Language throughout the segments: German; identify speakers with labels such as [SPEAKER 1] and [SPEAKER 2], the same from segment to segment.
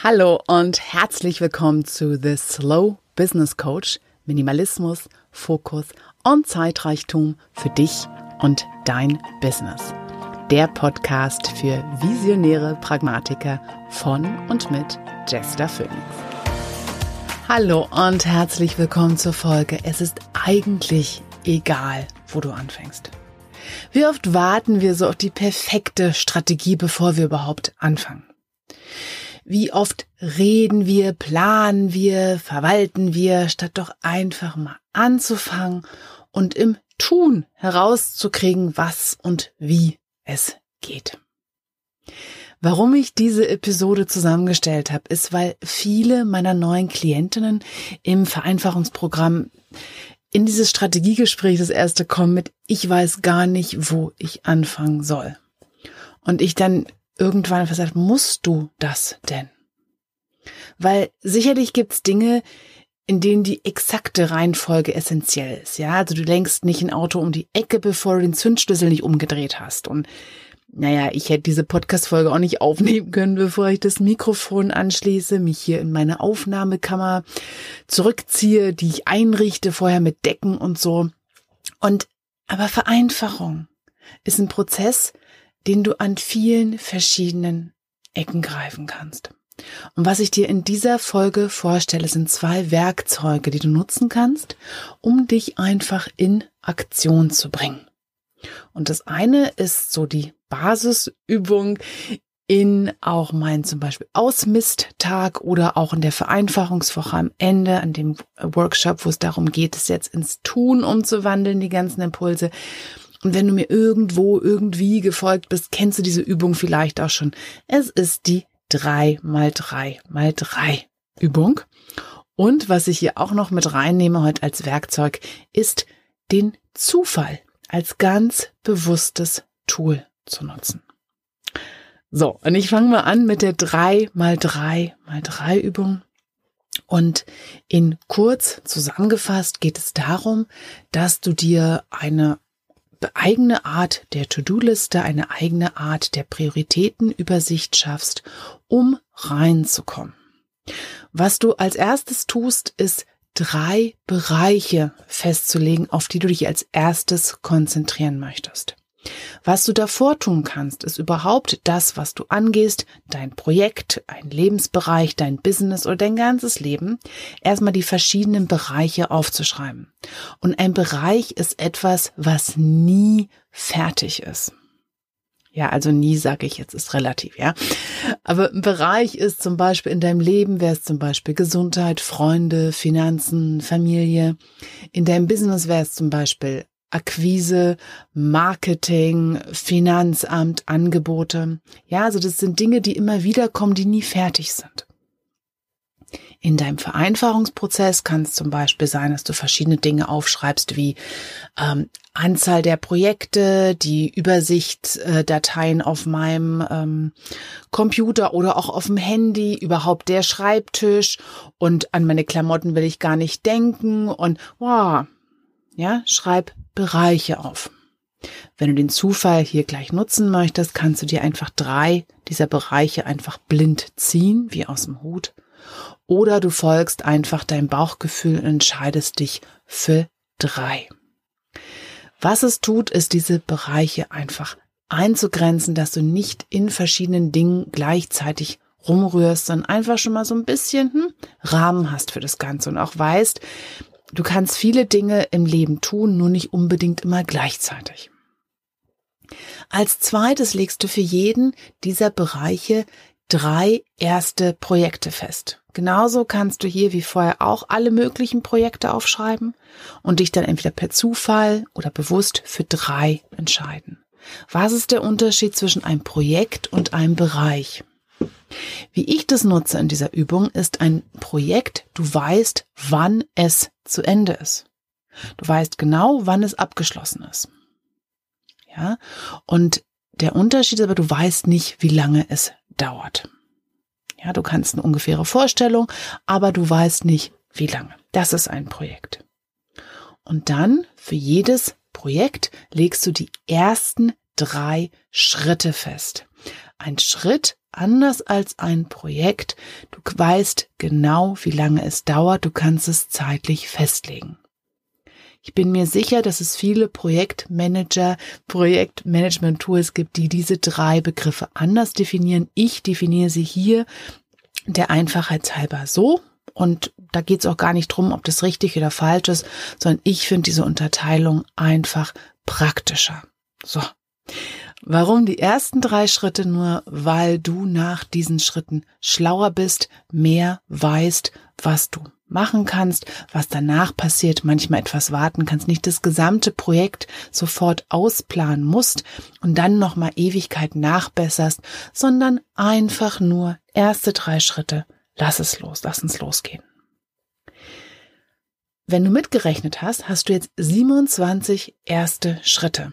[SPEAKER 1] Hallo und herzlich willkommen zu The Slow Business Coach. Minimalismus, Fokus und Zeitreichtum für dich und dein Business. Der Podcast für visionäre Pragmatiker von und mit Jester Phoenix. Hallo und herzlich willkommen zur Folge. Es ist eigentlich egal, wo du anfängst. Wie oft warten wir so auf die perfekte Strategie, bevor wir überhaupt anfangen? Wie oft reden wir, planen wir, verwalten wir, statt doch einfach mal anzufangen und im Tun herauszukriegen, was und wie es geht. Warum ich diese Episode zusammengestellt habe, ist, weil viele meiner neuen Klientinnen im Vereinfachungsprogramm in dieses Strategiegespräch das erste kommen mit, ich weiß gar nicht, wo ich anfangen soll. Und ich dann irgendwann gesagt, musst du das denn? Weil sicherlich gibt's Dinge, in denen die exakte Reihenfolge essentiell ist. Ja, also du lenkst nicht ein Auto um die Ecke, bevor du den Zündschlüssel nicht umgedreht hast. Und naja, ich hätte diese Podcast-Folge auch nicht aufnehmen können, bevor ich das Mikrofon anschließe, mich hier in meine Aufnahmekammer zurückziehe, die ich einrichte, vorher mit Decken und so. Und, aber Vereinfachung ist ein Prozess, den du an vielen verschiedenen Ecken greifen kannst. Und was ich dir in dieser Folge vorstelle, sind zwei Werkzeuge, die du nutzen kannst, um dich einfach in Aktion zu bringen. Und das eine ist so die Basisübung in auch mein zum Beispiel Ausmisttag oder auch in der Vereinfachungswoche am Ende, an dem Workshop, wo es darum geht, es jetzt ins Tun umzuwandeln, die ganzen Impulse. Und wenn du mir irgendwo irgendwie gefolgt bist, kennst du diese Übung vielleicht auch schon. Es ist die 3 mal 3 mal 3 Übung. Und was ich hier auch noch mit reinnehme heute als Werkzeug, ist den Zufall als ganz bewusstes Tool zu nutzen. So, und ich fange mal an mit der 3 mal 3 mal 3 Übung. Und in kurz zusammengefasst geht es darum, dass du dir eine eigene Art der To-Do-Liste, eine eigene Art der Prioritätenübersicht schaffst, um reinzukommen. Was du als erstes tust, ist drei Bereiche festzulegen, auf die du dich als erstes konzentrieren möchtest. Was du davor tun kannst, ist überhaupt das, was du angehst, dein Projekt, ein Lebensbereich, dein Business oder dein ganzes Leben, erstmal die verschiedenen Bereiche aufzuschreiben. Und ein Bereich ist etwas, was nie fertig ist. Ja, also nie sage ich jetzt, ist relativ, ja. Aber ein Bereich ist zum Beispiel in deinem Leben, wäre es zum Beispiel Gesundheit, Freunde, Finanzen, Familie. In deinem Business wäre es zum Beispiel Akquise, Marketing, Finanzamt, Angebote. Ja, also das sind Dinge, die immer wieder kommen, die nie fertig sind. In deinem Vereinfachungsprozess kann es zum Beispiel sein, dass du verschiedene Dinge aufschreibst, wie ähm, Anzahl der Projekte, die Übersichtsdateien auf meinem ähm, Computer oder auch auf dem Handy, überhaupt der Schreibtisch und an meine Klamotten will ich gar nicht denken und wow, ja, schreib Bereiche auf. Wenn du den Zufall hier gleich nutzen möchtest, kannst du dir einfach drei dieser Bereiche einfach blind ziehen, wie aus dem Hut. Oder du folgst einfach deinem Bauchgefühl und entscheidest dich für drei. Was es tut, ist diese Bereiche einfach einzugrenzen, dass du nicht in verschiedenen Dingen gleichzeitig rumrührst, sondern einfach schon mal so ein bisschen hm, Rahmen hast für das Ganze und auch weißt, Du kannst viele Dinge im Leben tun, nur nicht unbedingt immer gleichzeitig. Als zweites legst du für jeden dieser Bereiche drei erste Projekte fest. Genauso kannst du hier wie vorher auch alle möglichen Projekte aufschreiben und dich dann entweder per Zufall oder bewusst für drei entscheiden. Was ist der Unterschied zwischen einem Projekt und einem Bereich? Wie ich das nutze in dieser Übung ist ein Projekt, du weißt, wann es zu Ende ist. Du weißt genau, wann es abgeschlossen ist. Ja, und der Unterschied ist aber, du weißt nicht, wie lange es dauert. Ja, du kannst eine ungefähre Vorstellung, aber du weißt nicht, wie lange. Das ist ein Projekt. Und dann für jedes Projekt legst du die ersten drei Schritte fest. Ein Schritt anders als ein Projekt. Du weißt genau, wie lange es dauert. Du kannst es zeitlich festlegen. Ich bin mir sicher, dass es viele Projektmanager, Projektmanagement-Tools gibt, die diese drei Begriffe anders definieren. Ich definiere sie hier der Einfachheit halber so. Und da geht es auch gar nicht drum, ob das richtig oder falsch ist, sondern ich finde diese Unterteilung einfach praktischer. So. Warum die ersten drei Schritte nur? Weil du nach diesen Schritten schlauer bist, mehr weißt, was du machen kannst, was danach passiert, manchmal etwas warten kannst, nicht das gesamte Projekt sofort ausplanen musst und dann nochmal Ewigkeit nachbesserst, sondern einfach nur erste drei Schritte. Lass es los, lass uns losgehen. Wenn du mitgerechnet hast, hast du jetzt 27 erste Schritte.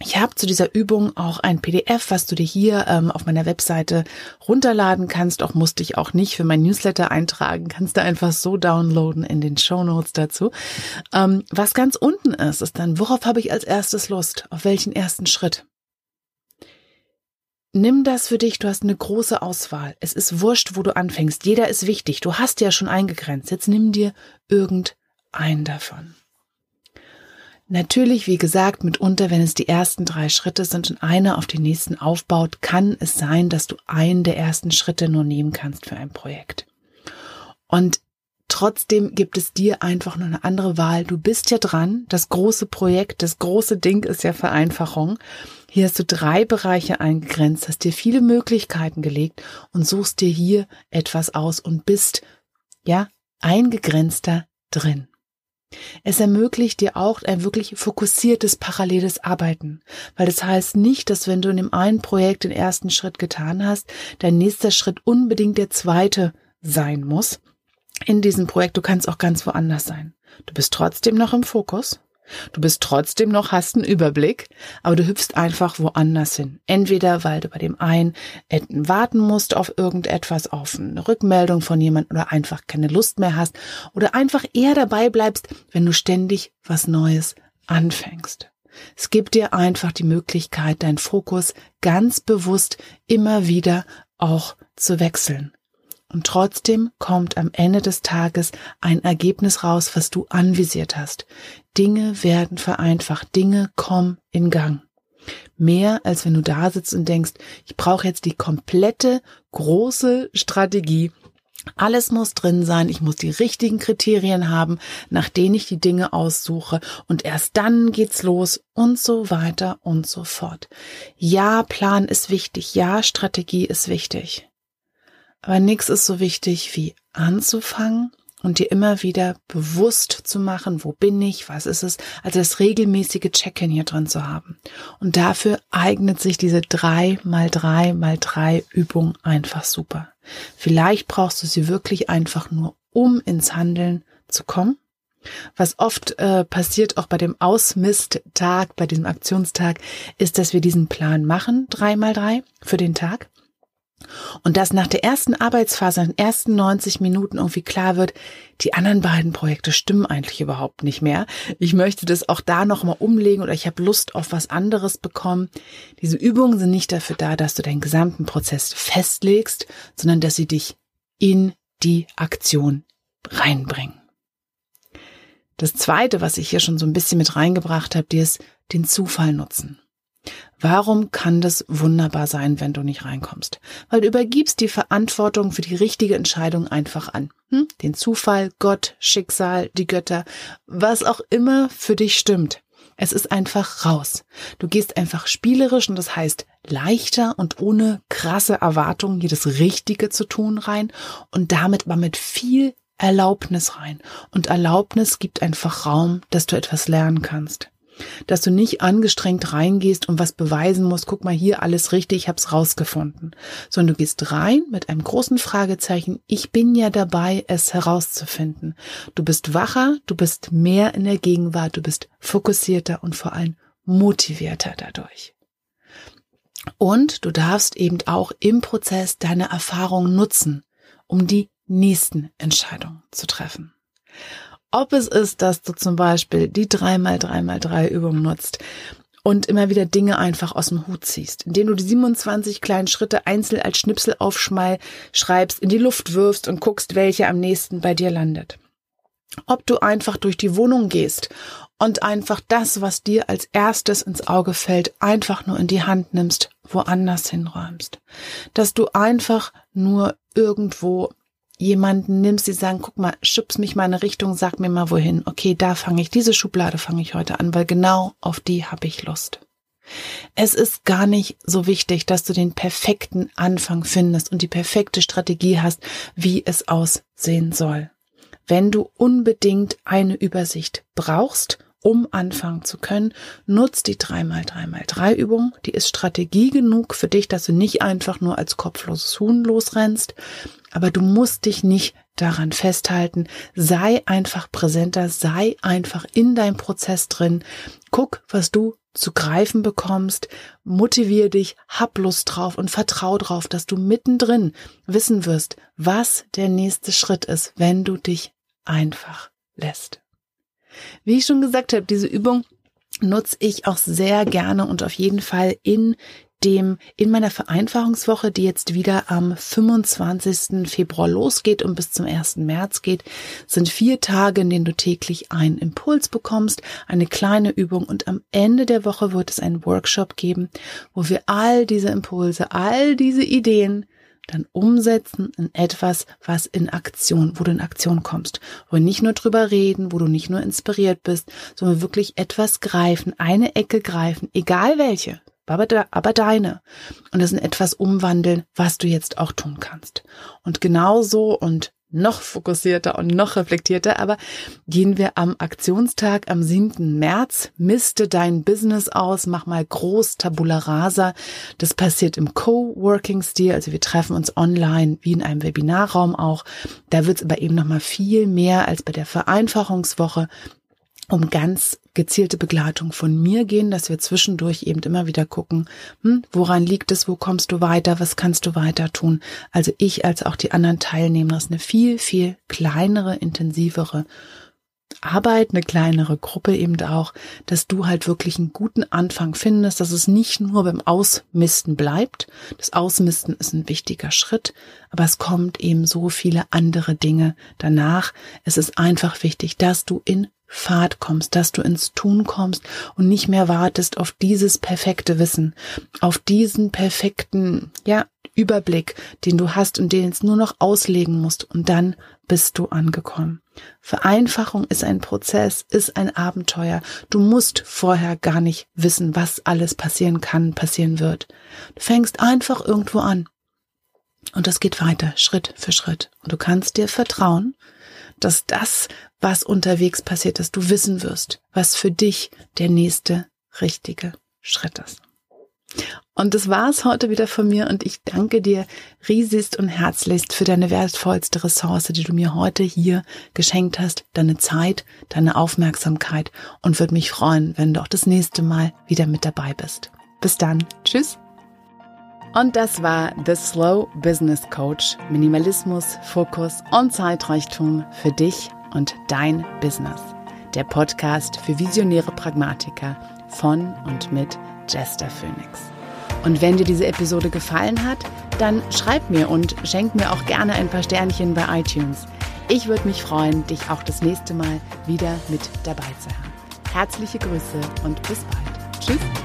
[SPEAKER 1] Ich habe zu dieser Übung auch ein PDF, was du dir hier ähm, auf meiner Webseite runterladen kannst. Auch musste ich auch nicht für mein Newsletter eintragen. Kannst du einfach so downloaden in den Show Notes dazu. Ähm, was ganz unten ist, ist dann, worauf habe ich als erstes Lust? Auf welchen ersten Schritt? Nimm das für dich, du hast eine große Auswahl. Es ist wurscht, wo du anfängst. Jeder ist wichtig. Du hast ja schon eingegrenzt. Jetzt nimm dir irgendeinen davon. Natürlich, wie gesagt, mitunter, wenn es die ersten drei Schritte sind und einer auf den nächsten aufbaut, kann es sein, dass du einen der ersten Schritte nur nehmen kannst für ein Projekt. Und trotzdem gibt es dir einfach nur eine andere Wahl. Du bist ja dran. Das große Projekt, das große Ding ist ja Vereinfachung. Hier hast du drei Bereiche eingegrenzt, hast dir viele Möglichkeiten gelegt und suchst dir hier etwas aus und bist, ja, eingegrenzter drin. Es ermöglicht dir auch ein wirklich fokussiertes, paralleles Arbeiten, weil das heißt nicht, dass wenn du in dem einen Projekt den ersten Schritt getan hast, dein nächster Schritt unbedingt der zweite sein muss. In diesem Projekt, du kannst auch ganz woanders sein. Du bist trotzdem noch im Fokus, Du bist trotzdem noch, hast einen Überblick, aber du hüpfst einfach woanders hin. Entweder weil du bei dem einen warten musst auf irgendetwas, auf eine Rückmeldung von jemand oder einfach keine Lust mehr hast oder einfach eher dabei bleibst, wenn du ständig was Neues anfängst. Es gibt dir einfach die Möglichkeit, deinen Fokus ganz bewusst immer wieder auch zu wechseln. Und trotzdem kommt am Ende des Tages ein Ergebnis raus, was du anvisiert hast. Dinge werden vereinfacht, Dinge kommen in Gang. Mehr als wenn du da sitzt und denkst, ich brauche jetzt die komplette große Strategie. Alles muss drin sein, ich muss die richtigen Kriterien haben, nach denen ich die Dinge aussuche und erst dann geht's los und so weiter und so fort. Ja, Plan ist wichtig, ja, Strategie ist wichtig. Aber nichts ist so wichtig wie anzufangen und dir immer wieder bewusst zu machen, wo bin ich, was ist es, also das regelmäßige Check-in hier drin zu haben. Und dafür eignet sich diese drei mal drei mal drei Übung einfach super. Vielleicht brauchst du sie wirklich einfach nur, um ins Handeln zu kommen. Was oft äh, passiert, auch bei dem Ausmisttag, bei diesem Aktionstag, ist, dass wir diesen Plan machen, drei mal drei für den Tag. Und dass nach der ersten Arbeitsphase, in den ersten 90 Minuten irgendwie klar wird, die anderen beiden Projekte stimmen eigentlich überhaupt nicht mehr. Ich möchte das auch da nochmal umlegen oder ich habe Lust auf was anderes bekommen. Diese Übungen sind nicht dafür da, dass du deinen gesamten Prozess festlegst, sondern dass sie dich in die Aktion reinbringen. Das zweite, was ich hier schon so ein bisschen mit reingebracht habe, dir ist den Zufall nutzen. Warum kann das wunderbar sein, wenn du nicht reinkommst? Weil du übergibst die Verantwortung für die richtige Entscheidung einfach an. Hm? Den Zufall, Gott, Schicksal, die Götter, was auch immer für dich stimmt. Es ist einfach raus. Du gehst einfach spielerisch und das heißt leichter und ohne krasse Erwartungen jedes Richtige zu tun rein und damit mal mit viel Erlaubnis rein. Und Erlaubnis gibt einfach Raum, dass du etwas lernen kannst dass du nicht angestrengt reingehst und was beweisen musst, guck mal hier alles richtig, ich hab's rausgefunden, sondern du gehst rein mit einem großen Fragezeichen, ich bin ja dabei, es herauszufinden. Du bist wacher, du bist mehr in der Gegenwart, du bist fokussierter und vor allem motivierter dadurch. Und du darfst eben auch im Prozess deine Erfahrung nutzen, um die nächsten Entscheidungen zu treffen. Ob es ist, dass du zum Beispiel die 3x3x3 Übung nutzt, und immer wieder Dinge einfach aus dem Hut ziehst, indem du die 27 kleinen Schritte einzeln als Schnipsel aufschreibst, in die Luft wirfst und guckst, welche am nächsten bei dir landet. Ob du einfach durch die Wohnung gehst und einfach das, was dir als erstes ins Auge fällt, einfach nur in die Hand nimmst, woanders hinräumst. Dass du einfach nur irgendwo jemanden nimmst, die sagen, guck mal, schubst mich mal in eine Richtung, sag mir mal wohin. Okay, da fange ich, diese Schublade fange ich heute an, weil genau auf die habe ich Lust. Es ist gar nicht so wichtig, dass du den perfekten Anfang findest und die perfekte Strategie hast, wie es aussehen soll. Wenn du unbedingt eine Übersicht brauchst, um anfangen zu können, nutz die 3x3x3 Übung. Die ist Strategie genug für dich, dass du nicht einfach nur als kopfloses Huhn losrennst. Aber du musst dich nicht daran festhalten. Sei einfach präsenter, sei einfach in deinem Prozess drin. Guck, was du zu greifen bekommst, motivier dich, hab Lust drauf und vertrau drauf, dass du mittendrin wissen wirst, was der nächste Schritt ist, wenn du dich einfach lässt. Wie ich schon gesagt habe, diese Übung nutze ich auch sehr gerne und auf jeden Fall in dem, in meiner Vereinfachungswoche, die jetzt wieder am 25. Februar losgeht und bis zum 1. März geht, sind vier Tage, in denen du täglich einen Impuls bekommst, eine kleine Übung und am Ende der Woche wird es einen Workshop geben, wo wir all diese Impulse, all diese Ideen dann umsetzen in etwas, was in Aktion, wo du in Aktion kommst, wo wir nicht nur drüber reden, wo du nicht nur inspiriert bist, sondern wirklich etwas greifen, eine Ecke greifen, egal welche, aber, aber deine. Und das in etwas umwandeln, was du jetzt auch tun kannst. Und genauso und noch fokussierter und noch reflektierter, aber gehen wir am Aktionstag am 7. März, miste dein Business aus, mach mal groß Tabula Rasa. Das passiert im Coworking-Stil, also wir treffen uns online wie in einem Webinarraum auch. Da wird es aber eben noch mal viel mehr als bei der Vereinfachungswoche um ganz gezielte Begleitung von mir gehen, dass wir zwischendurch eben immer wieder gucken, hm, woran liegt es, wo kommst du weiter, was kannst du weiter tun. Also ich als auch die anderen Teilnehmer ist eine viel, viel kleinere, intensivere Arbeit, eine kleinere Gruppe eben auch, dass du halt wirklich einen guten Anfang findest, dass es nicht nur beim Ausmisten bleibt. Das Ausmisten ist ein wichtiger Schritt, aber es kommt eben so viele andere Dinge danach. Es ist einfach wichtig, dass du in Fahrt kommst, dass du ins Tun kommst und nicht mehr wartest auf dieses perfekte Wissen, auf diesen perfekten, ja, Überblick, den du hast und den jetzt nur noch auslegen musst und dann bist du angekommen. Vereinfachung ist ein Prozess, ist ein Abenteuer. Du musst vorher gar nicht wissen, was alles passieren kann, passieren wird. Du fängst einfach irgendwo an. Und das geht weiter, Schritt für Schritt. Und du kannst dir vertrauen, dass das, was unterwegs passiert, dass du wissen wirst, was für dich der nächste richtige Schritt ist. Und das war's heute wieder von mir und ich danke dir riesigst und herzlichst für deine wertvollste Ressource, die du mir heute hier geschenkt hast, deine Zeit, deine Aufmerksamkeit und würde mich freuen, wenn du auch das nächste Mal wieder mit dabei bist. Bis dann. Tschüss. Und das war The Slow Business Coach. Minimalismus, Fokus und Zeitreichtum für dich und dein Business. Der Podcast für visionäre Pragmatiker von und mit Jester Phoenix. Und wenn dir diese Episode gefallen hat, dann schreib mir und schenk mir auch gerne ein paar Sternchen bei iTunes. Ich würde mich freuen, dich auch das nächste Mal wieder mit dabei zu haben. Herzliche Grüße und bis bald. Tschüss.